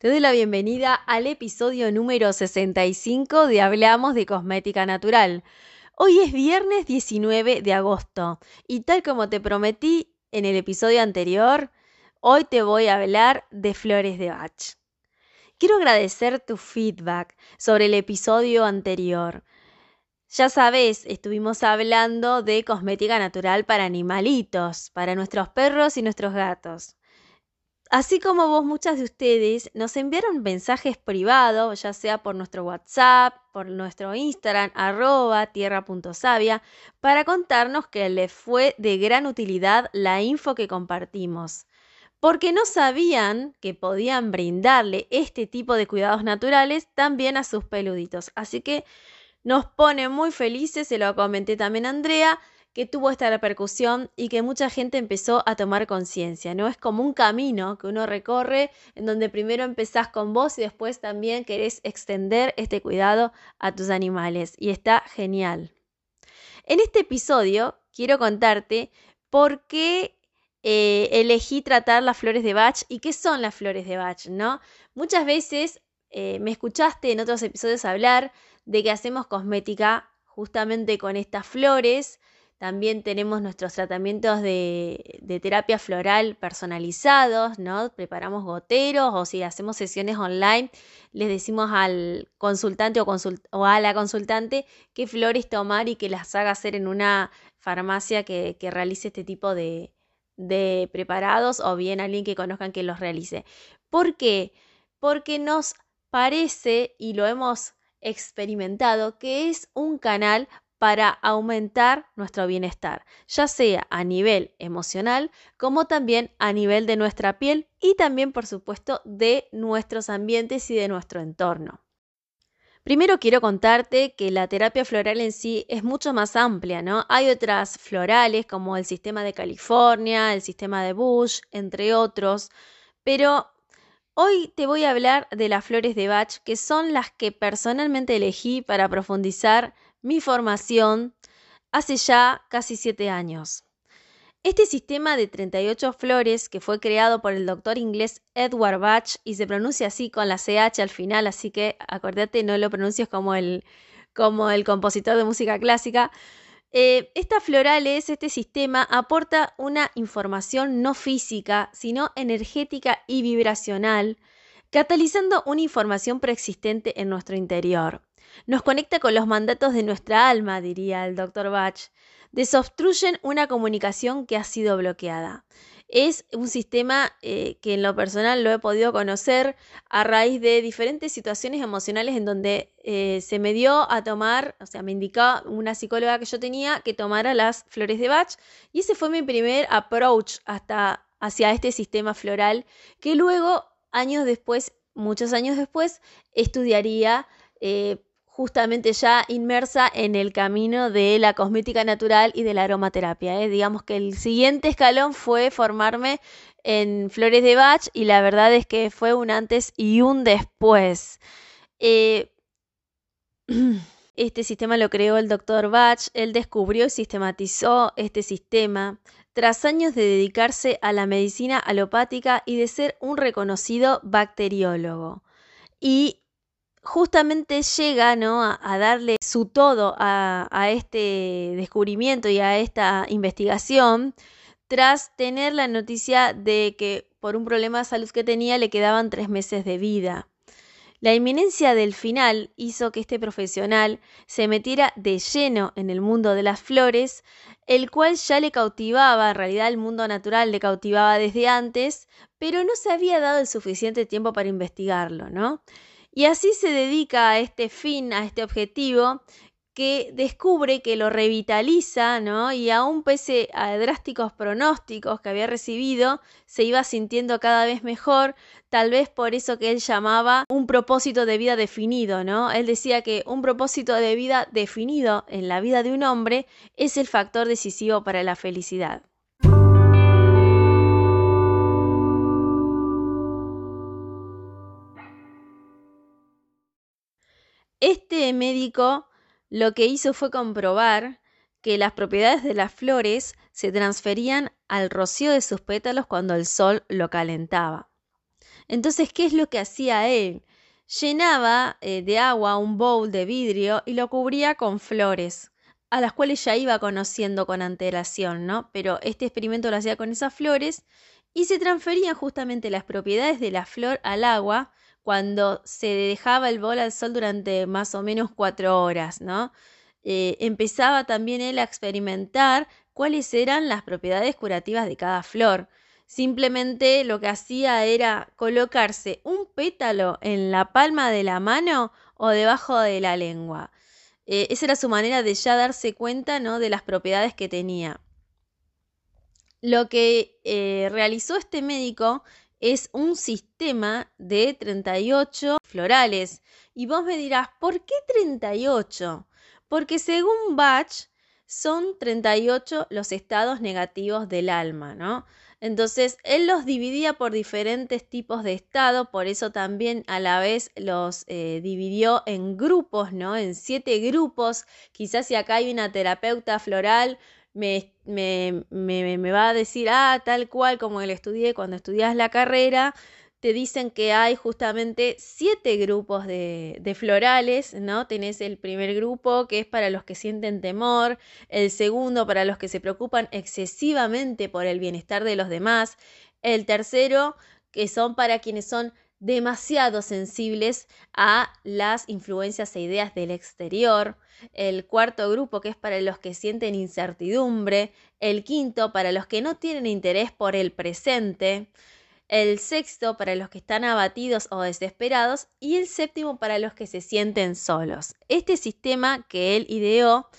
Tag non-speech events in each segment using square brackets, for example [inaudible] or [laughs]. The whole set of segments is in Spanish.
Te doy la bienvenida al episodio número 65 de Hablamos de Cosmética Natural. Hoy es viernes 19 de agosto y tal como te prometí en el episodio anterior, hoy te voy a hablar de flores de Bach. Quiero agradecer tu feedback sobre el episodio anterior. Ya sabes, estuvimos hablando de cosmética natural para animalitos, para nuestros perros y nuestros gatos. Así como vos, muchas de ustedes nos enviaron mensajes privados, ya sea por nuestro WhatsApp, por nuestro Instagram, arroba tierra.savia, para contarnos que les fue de gran utilidad la info que compartimos. Porque no sabían que podían brindarle este tipo de cuidados naturales también a sus peluditos. Así que nos pone muy felices, se lo comenté también a Andrea, que tuvo esta repercusión y que mucha gente empezó a tomar conciencia, ¿no? Es como un camino que uno recorre en donde primero empezás con vos y después también querés extender este cuidado a tus animales y está genial. En este episodio quiero contarte por qué eh, elegí tratar las flores de Bach y qué son las flores de Bach, ¿no? Muchas veces eh, me escuchaste en otros episodios hablar de que hacemos cosmética justamente con estas flores también tenemos nuestros tratamientos de, terapia floral personalizados, ¿no? Preparamos goteros o si hacemos sesiones online, les decimos al consultante o, a la consultante qué flores tomar y que las haga hacer en una farmacia que, realice este tipo de, de preparados o bien alguien que conozcan que los realice. ¿Por qué? Porque nos parece y lo hemos experimentado que es un canal para aumentar nuestro bienestar, ya sea a nivel emocional como también a nivel de nuestra piel y también, por supuesto, de nuestros ambientes y de nuestro entorno. Primero quiero contarte que la terapia floral en sí es mucho más amplia, ¿no? Hay otras florales como el sistema de California, el sistema de Bush, entre otros, pero hoy te voy a hablar de las flores de Bach, que son las que personalmente elegí para profundizar mi formación hace ya casi siete años. Este sistema de 38 flores, que fue creado por el doctor inglés Edward Bach y se pronuncia así con la CH al final, así que acordate, no lo pronuncies como el, como el compositor de música clásica. Eh, esta florales, este sistema, aporta una información no física, sino energética y vibracional, catalizando una información preexistente en nuestro interior. Nos conecta con los mandatos de nuestra alma, diría el doctor Bach. Desobstruyen una comunicación que ha sido bloqueada. Es un sistema eh, que en lo personal lo he podido conocer a raíz de diferentes situaciones emocionales en donde eh, se me dio a tomar, o sea, me indicaba una psicóloga que yo tenía que tomara las flores de Bach y ese fue mi primer approach hasta hacia este sistema floral que luego, años después, muchos años después, estudiaría eh, justamente ya inmersa en el camino de la cosmética natural y de la aromaterapia. ¿eh? Digamos que el siguiente escalón fue formarme en Flores de Bach y la verdad es que fue un antes y un después. Eh, [clears throat] este sistema lo creó el doctor Bach, él descubrió y sistematizó este sistema tras años de dedicarse a la medicina alopática y de ser un reconocido bacteriólogo. Y justamente llega ¿no? a, darle su todo a, este descubrimiento y a esta investigación tras tener la noticia de que por un problema de salud que tenía le quedaban tres meses de vida. La inminencia del final hizo que este profesional se metiera de lleno en el mundo de las flores, el cual ya le cautivaba, en realidad el mundo natural le cautivaba desde antes, pero no se había dado el suficiente tiempo para investigarlo, ¿no? Y así se dedica a este fin, a este objetivo, que descubre que lo revitaliza, ¿no? Y aún pese a drásticos pronósticos que había recibido, se iba sintiendo cada vez mejor, tal vez por eso que él llamaba un propósito de vida definido, ¿no? Él decía que un propósito de vida definido en la vida de un hombre es el factor decisivo para la felicidad. Este médico lo que hizo fue comprobar que las propiedades de las flores se transferían al rocío de sus pétalos cuando el sol lo calentaba. Entonces, ¿qué es lo que hacía él? Llenaba eh, de agua un bowl de vidrio y lo cubría con flores, a las cuales ya iba conociendo con antelación, ¿no? Pero este experimento lo hacía con esas flores y se transferían justamente las propiedades de la flor al agua cuando se dejaba el bol al sol durante más o menos cuatro horas, ¿no? Eh, empezaba también él a experimentar cuáles eran las propiedades curativas de cada flor. Simplemente lo que hacía era colocarse un pétalo en la palma de la mano o debajo de la lengua. Eh, esa era su manera de ya darse cuenta ¿no? de las propiedades que tenía. Lo que eh, realizó este médico es un sistema de 38 florales. Y vos me dirás, ¿por qué 38? Porque según Bach son 38 los estados negativos del alma, ¿no? Entonces, él los dividía por diferentes tipos de estado, por eso también a la vez los eh, dividió en grupos, ¿no? En siete grupos. Quizás si acá hay una terapeuta floral, me, me, me, va a decir, ah, tal cual como el estudié cuando estudias la carrera, te dicen que hay justamente siete grupos de, de, florales, ¿no? Tenés el primer grupo que es para los que sienten temor, el segundo para los que se preocupan excesivamente por el bienestar de los demás, el tercero que son para quienes son demasiado sensibles a las influencias e ideas del exterior, el cuarto grupo que es para los que sienten incertidumbre, el quinto para los que no tienen interés por el presente, el sexto para los que están abatidos o desesperados. Y el séptimo para los que se sienten solos. Este sistema que él ideó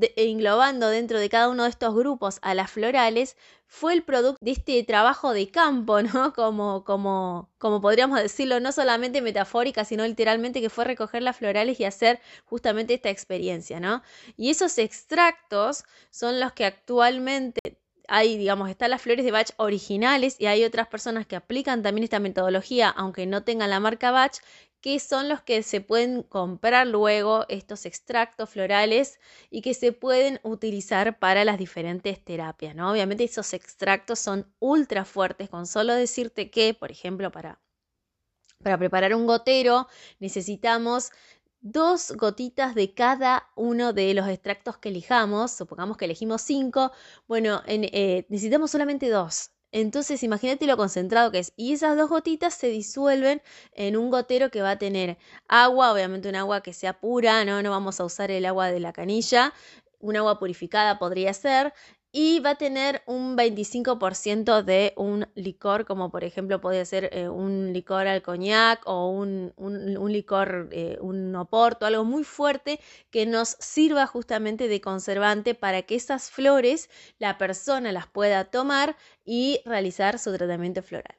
e englobando dentro de cada uno de estos grupos a las florales, fue el producto de este trabajo de campo, [laughs] ¿no? Como, como, como podríamos decirlo, no solamente metafórica, sino literalmente que fue recoger las florales y hacer justamente esta experiencia, ¿no? Y esos extractos son los que actualmente hay, digamos, están las flores de Bach originales y hay otras personas que aplican también esta metodología, aunque no tengan la marca Bach, que son los que se pueden comprar luego estos extractos florales y que se pueden utilizar para las diferentes terapias, ¿no? Obviamente esos extractos son ultra fuertes, con solo decirte que, por ejemplo, para, para preparar un gotero necesitamos dos gotitas de cada uno de los extractos que elijamos, supongamos que elegimos cinco, bueno, eh, necesitamos solamente dos, entonces imagínate lo concentrado que es. Y esas dos gotitas se disuelven en un gotero que va a tener agua, obviamente un agua que sea pura, ¿no? No vamos a usar el agua de la canilla, un agua purificada podría ser, y va a tener un 25% de un licor, como por ejemplo puede ser eh, un licor al coñac o un, licor, eh, un oporto, algo muy fuerte que nos sirva justamente de conservante para que esas flores la persona las pueda tomar y realizar su tratamiento floral.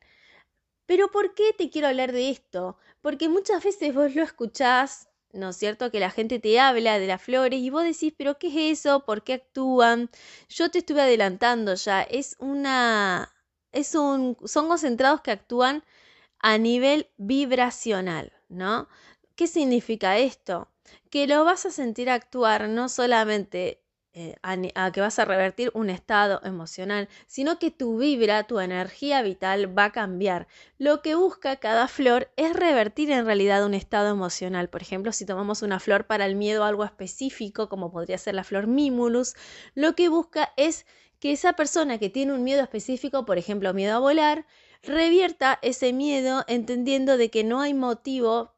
Pero ¿por qué te quiero hablar de esto? Porque muchas veces vos lo escuchás ¿no es cierto? Que la gente te habla de las flores y vos decís, pero ¿qué es eso? ¿Por qué actúan? Yo te estuve adelantando ya, es una, es un, son concentrados que actúan a nivel vibracional, ¿no? ¿Qué significa esto? Que lo vas a sentir actuar no solamente eh, a, que vas a revertir un estado emocional, sino que tu vibra, tu energía vital va a cambiar. Lo que busca cada flor es revertir en realidad un estado emocional. Por ejemplo, si tomamos una flor para el miedo algo específico, como podría ser la flor Mimulus, lo que busca es que esa persona que tiene un miedo específico, por ejemplo, miedo a volar, revierta ese miedo entendiendo de que no hay motivo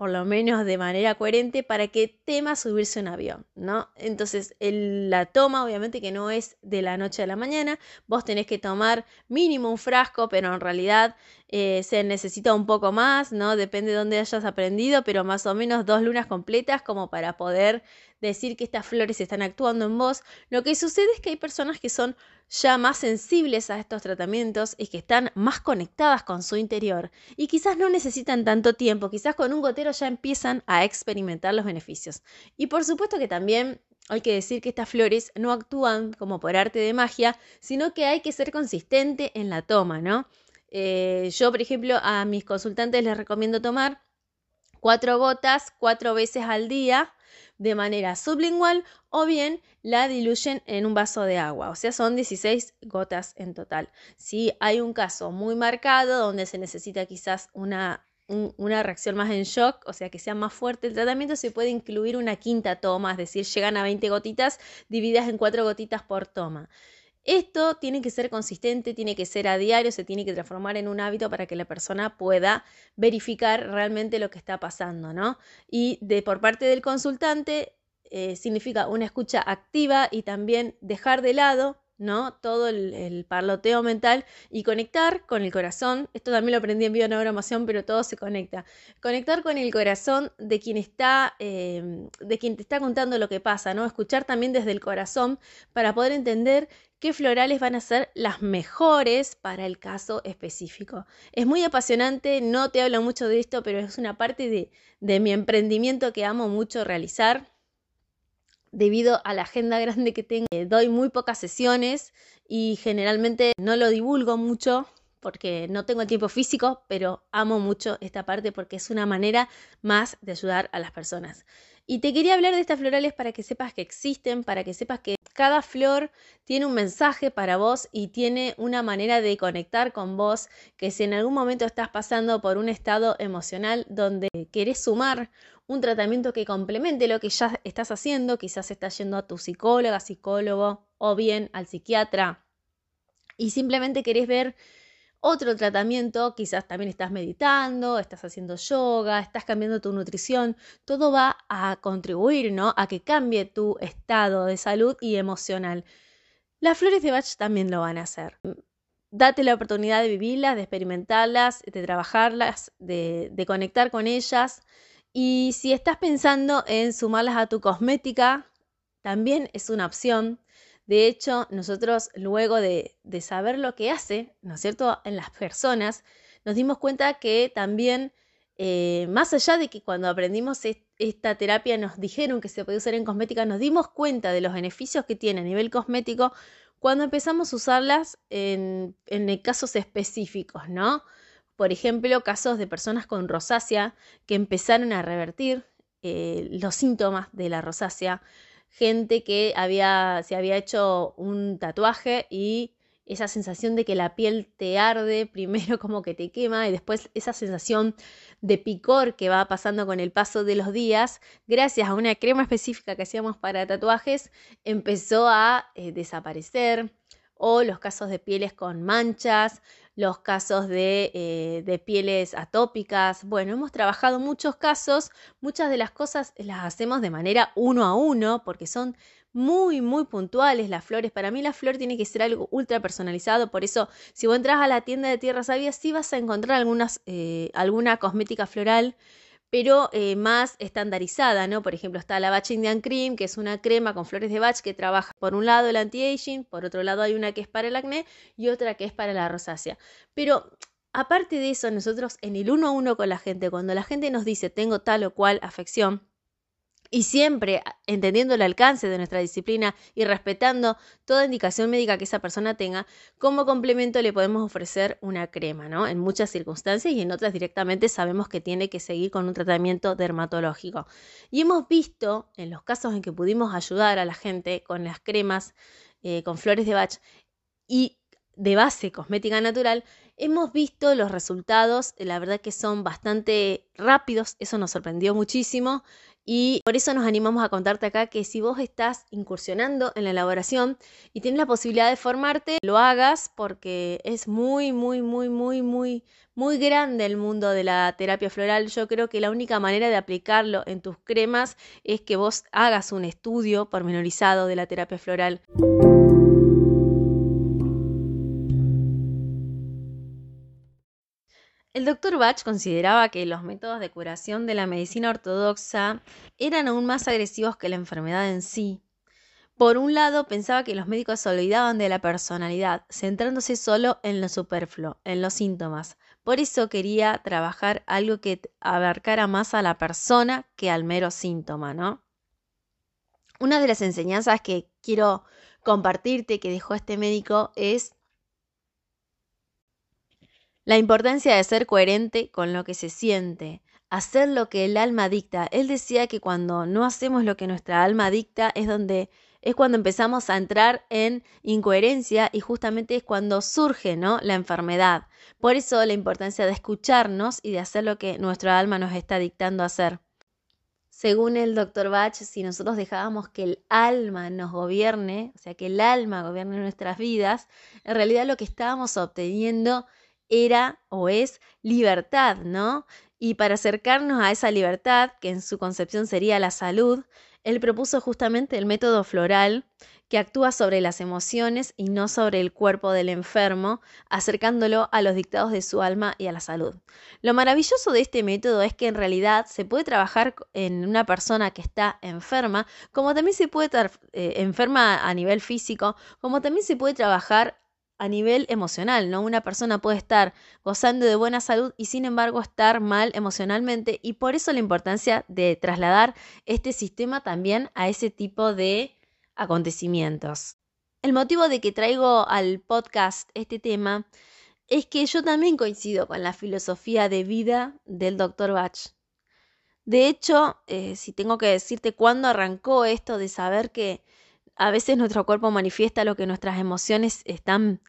por lo menos de manera coherente, para que tema subirse un avión, ¿no? Entonces, la toma, obviamente que no es de la noche a la mañana, vos tenés que tomar mínimo un frasco, pero en realidad eh, se necesita un poco más, ¿no? Depende de dónde hayas aprendido, pero más o menos dos lunas completas como para poder decir que estas flores están actuando en vos. Lo que sucede es que hay personas que son ya más sensibles a estos tratamientos y que están más conectadas con su interior y quizás no necesitan tanto tiempo, quizás con un gotero ya empiezan a experimentar los beneficios. Y por supuesto que también hay que decir que estas flores no actúan como por arte de magia, sino que hay que ser consistente en la toma, ¿no? Eh, yo, por ejemplo, a mis consultantes les recomiendo tomar cuatro gotas cuatro veces al día de manera sublingual o bien la diluyen en un vaso de agua, o sea, son 16 gotas en total. Si hay un caso muy marcado donde se necesita quizás una, una reacción más en shock, o sea, que sea más fuerte el tratamiento, se puede incluir una quinta toma, es decir, llegan a 20 gotitas divididas en 4 gotitas por toma. Esto tiene que ser consistente, tiene que ser a diario, se tiene que transformar en un hábito para que la persona pueda verificar realmente lo que está pasando, ¿no? Y de por parte del consultante eh, significa una escucha activa y también dejar de lado ¿no? Todo el, parloteo mental y conectar con el corazón. Esto también lo aprendí en bioneuromoción, pero todo se conecta. Conectar con el corazón de quien está, em, de quien te está contando lo que pasa, ¿no? Escuchar también desde el corazón para poder entender qué florales van a ser las mejores para el caso específico. Es muy apasionante, no te hablo mucho de esto, pero es una parte de, de mi emprendimiento que amo mucho realizar debido a la agenda grande que tengo, eh, doy muy pocas sesiones y generalmente no lo divulgo mucho porque no tengo tiempo físico, pero amo mucho esta parte porque es una manera más de ayudar a las personas. Y te quería hablar de estas florales para que sepas que existen, para que sepas que cada flor tiene un mensaje para vos y tiene una manera de conectar con vos, que si en algún momento estás pasando por un estado emocional donde querés sumar un tratamiento que complemente lo que ya estás haciendo, quizás estás yendo a tu psicóloga, psicólogo o bien al psiquiatra y simplemente querés ver otro tratamiento, quizás también estás meditando, estás haciendo yoga, estás cambiando tu nutrición, todo va a contribuir, ¿no? A que cambie tu estado de salud y emocional. Las flores de Bach también lo van a hacer. Date la oportunidad de vivirlas, de experimentarlas, de trabajarlas, de, de conectar con ellas y si estás pensando en sumarlas a tu cosmética, también es una opción. De hecho, nosotros luego de, saber lo que hace, ¿no es cierto?, en las personas, nos dimos cuenta que también, eh, más allá de que cuando aprendimos esta terapia nos dijeron que se podía usar en cosmética, nos dimos cuenta de los beneficios que tiene a nivel cosmético cuando empezamos a usarlas en, casos específicos, ¿no? por ejemplo, casos de personas con rosácea que empezaron a revertir eh, los síntomas de la rosácea, gente que había, se había hecho un tatuaje y esa sensación de que la piel te arde, [laughs] primero como que te quema y después esa sensación de picor que va pasando con el paso de los días, gracias a una crema específica que hacíamos para tatuajes, empezó a eh, desaparecer. O los casos de pieles con manchas, los casos de, eh, de, pieles atópicas. Bueno, hemos trabajado muchos casos, muchas de las cosas las hacemos de manera uno a uno porque son muy, muy puntuales las flores. Para mí la flor tiene que ser algo ultra personalizado, por eso si vos entras a la tienda de Tierra Sabia sí vas a encontrar algunas, eh, alguna cosmética floral pero eh, más estandarizada, ¿no? Por ejemplo, está la Bach Indian Cream, que es una crema con flores de Bach que trabaja por un lado el anti-aging, por otro lado hay una que es para el acné y otra que es para la rosácea. Pero aparte de eso, nosotros en el uno a uno con la gente, cuando la gente nos dice tengo tal o cual afección, y siempre entendiendo el alcance de nuestra disciplina y respetando toda indicación médica que esa persona tenga, como complemento le podemos ofrecer una crema, ¿no? En muchas circunstancias y en otras directamente sabemos que tiene que seguir con un tratamiento dermatológico. Y hemos visto en los casos en que pudimos ayudar a la gente con las cremas, eh, con flores de Bach y de base cosmética natural, hemos visto los resultados, la verdad que son bastante rápidos, eso nos sorprendió muchísimo Y por eso nos animamos a contarte acá que si vos estás incursionando en la elaboración y tienes la posibilidad de formarte, lo hagas porque es muy, muy, muy, muy, muy, muy grande el mundo de la terapia floral. Yo creo que la única manera de aplicarlo en tus cremas es que vos hagas un estudio pormenorizado de la terapia floral. El doctor Bach consideraba que los métodos de curación de la medicina ortodoxa eran aún más agresivos que la enfermedad en sí. Por un lado, pensaba que los médicos se olvidaban de la personalidad, centrándose solo en lo superfluo, en los síntomas. Por eso quería trabajar algo que abarcara más a la persona que al mero síntoma, ¿no? Una de las enseñanzas que quiero compartirte que dejó este médico es la importancia de ser coherente con lo que se siente, hacer lo que el alma dicta. Él decía que cuando no hacemos lo que nuestra alma dicta es donde es cuando empezamos a entrar en incoherencia y justamente es cuando surge, ¿no? la enfermedad. Por eso la importancia de escucharnos y de hacer lo que nuestra alma nos está dictando hacer. Según el doctor Bach, si nosotros dejábamos que el alma nos gobierne, o sea, que el alma gobierne nuestras vidas, en realidad lo que estábamos obteniendo era o es libertad, ¿no? Y para acercarnos a esa libertad, que en su concepción sería la salud, él propuso justamente el método floral que actúa sobre las emociones y no sobre el cuerpo del enfermo, acercándolo a los dictados de su alma y a la salud. Lo maravilloso de este método es que en realidad se puede trabajar en una persona que está enferma, como también se puede estar eh, enferma a nivel físico, como también se puede trabajar a nivel emocional, ¿no? Una persona puede estar gozando de buena salud y sin embargo estar mal emocionalmente y por eso la importancia de trasladar este sistema también a ese tipo de acontecimientos. El motivo de que traigo al podcast este tema es que yo también coincido con la filosofía de vida del Dr. Bach. De hecho, eh, si tengo que decirte cuándo arrancó esto de saber que a veces nuestro cuerpo manifiesta lo que nuestras emociones están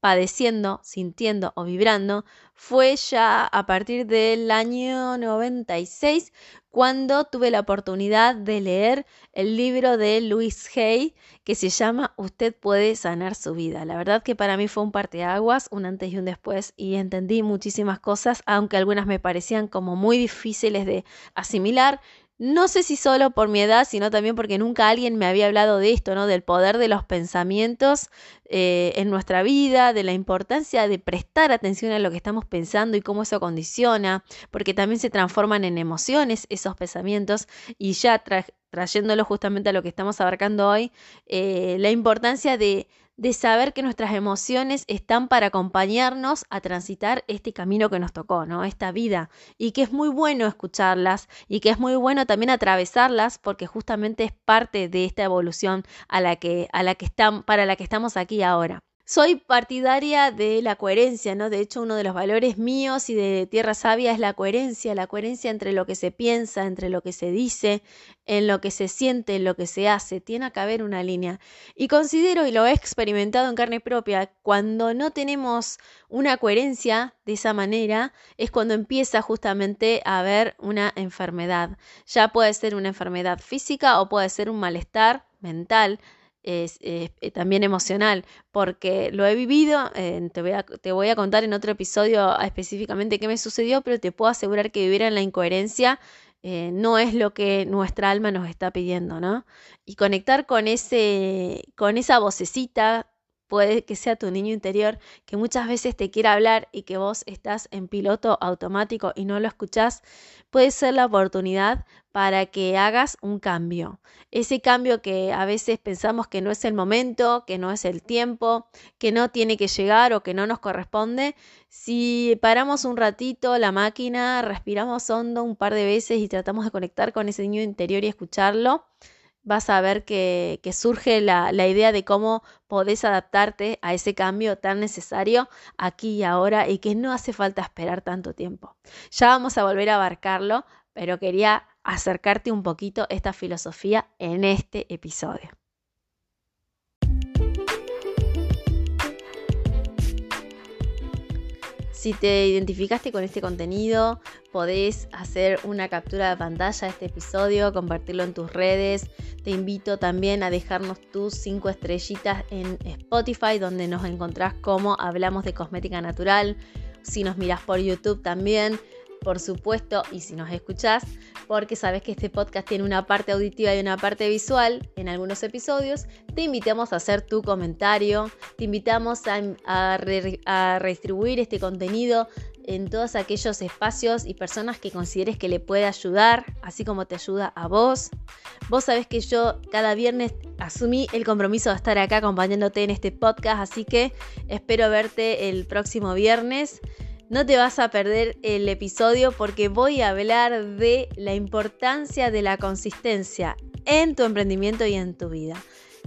padeciendo, sintiendo o vibrando fue ya a partir del año 96 cuando tuve la oportunidad de leer el libro de Louis Hay que se llama Usted puede sanar su vida. La verdad que para mí fue un parteaguas, un antes y un después y entendí muchísimas cosas, aunque algunas me parecían como muy difíciles de asimilar. No sé si solo por mi edad, sino también porque nunca alguien me había hablado de esto, ¿no? Del poder de los pensamientos eh, en nuestra vida, de la importancia de prestar atención a lo que estamos pensando y cómo eso condiciona, porque también se transforman en emociones esos pensamientos y ya trayéndolo justamente a lo que estamos abarcando hoy, eh, la importancia de de saber que nuestras emociones están para acompañarnos a transitar este camino que nos tocó, ¿no? Esta vida. Y que es muy bueno escucharlas y que es muy bueno también atravesarlas porque justamente es parte de esta evolución a la que, a la que están, para la que estamos aquí ahora. Soy partidaria de la coherencia, ¿no? De hecho, uno de los valores míos y de Tierra Sabia es la coherencia, la coherencia entre lo que se piensa, entre lo que se dice, en lo que se siente, en lo que se hace. Tiene que haber una línea. Y considero, y lo he experimentado en carne propia, cuando no tenemos una coherencia de esa manera, es cuando empieza justamente a haber una enfermedad. Ya puede ser una enfermedad física o puede ser un malestar mental es, eh, también emocional, porque lo he vivido, te, voy a, te voy a contar en otro episodio específicamente qué me sucedió, pero te puedo asegurar que vivir en la incoherencia eh, no es lo que nuestra alma nos está pidiendo, ¿no? Y conectar con, ese, con esa vocecita puede que sea tu niño interior que muchas veces te quiera hablar y que vos estás en piloto automático y no lo escuchás, puede ser la oportunidad para que hagas un cambio. Ese cambio que a veces pensamos que no es el momento, que no es el tiempo, que no tiene que llegar o que no nos corresponde, si paramos un ratito la máquina, respiramos hondo un par de veces y tratamos de conectar con ese niño interior y escucharlo, vas a ver que, surge la, la, idea de cómo podés adaptarte a ese cambio tan necesario aquí y ahora y que no hace falta esperar tanto tiempo. Ya vamos a volver a abarcarlo, pero quería acercarte un poquito esta filosofía en este episodio. Si te identificaste con este contenido, podés hacer una captura de pantalla de este episodio, compartirlo en tus redes. Te invito también a dejarnos tus 5 estrellitas en Spotify, donde nos encontrás como Hablamos de Cosmética Natural. Si nos miras por YouTube también, por supuesto, y si nos escuchás, porque sabes que este podcast tiene una parte auditiva y una parte visual en algunos episodios, te invitamos a hacer tu comentario, te invitamos a, redistribuir este contenido en todos aquellos espacios y personas que consideres que le puede ayudar, así como te ayuda a vos. Vos sabés que yo cada viernes asumí el compromiso de estar acá acompañándote en este podcast, así que espero verte el próximo viernes. No te vas a perder el episodio porque voy a hablar de la importancia de la consistencia en tu emprendimiento y en tu vida.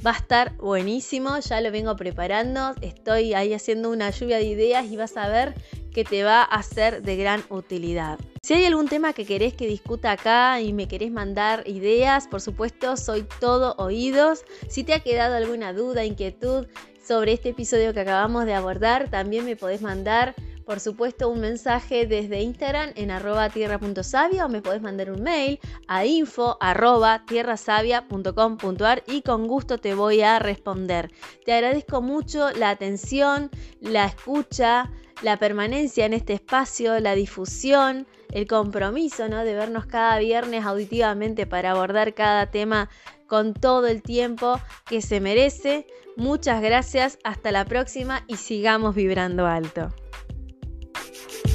Va a estar buenísimo, ya lo vengo preparando, estoy ahí haciendo una lluvia de ideas y vas a ver que te va a ser de gran utilidad. Si hay algún tema que querés que discuta acá y me querés mandar ideas, por supuesto, soy todo oídos. Si te ha quedado alguna duda, inquietud sobre este episodio que acabamos de abordar, también me podés mandar por supuesto, un mensaje desde Instagram en arroba tierra.savia o me podés mandar un mail a info arroba tierrasavia.com.ar y con gusto te voy a responder. Te agradezco mucho la atención, la escucha, la permanencia en este espacio, la difusión, el compromiso ¿no? de vernos cada viernes auditivamente para abordar cada tema con todo el tiempo que se merece. Muchas gracias, hasta la próxima y sigamos vibrando alto. Thank you.